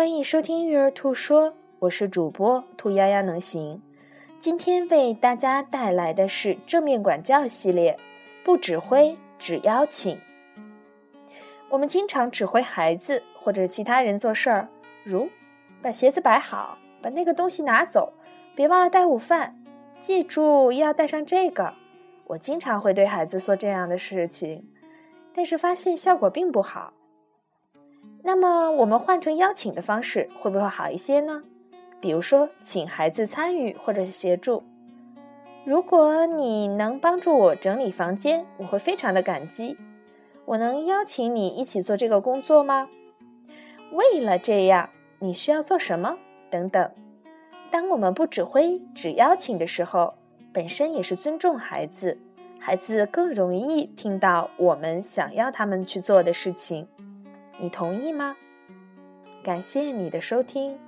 欢迎收听育儿兔说，我是主播兔丫丫能行。今天为大家带来的是正面管教系列，不指挥，只邀请。我们经常指挥孩子或者其他人做事儿，如把鞋子摆好，把那个东西拿走，别忘了带午饭，记住要带上这个。我经常会对孩子说这样的事情，但是发现效果并不好。那么我们换成邀请的方式，会不会好一些呢？比如说，请孩子参与或者是协助。如果你能帮助我整理房间，我会非常的感激。我能邀请你一起做这个工作吗？为了这样，你需要做什么？等等。当我们不指挥，只邀请的时候，本身也是尊重孩子，孩子更容易听到我们想要他们去做的事情。你同意吗？感谢你的收听。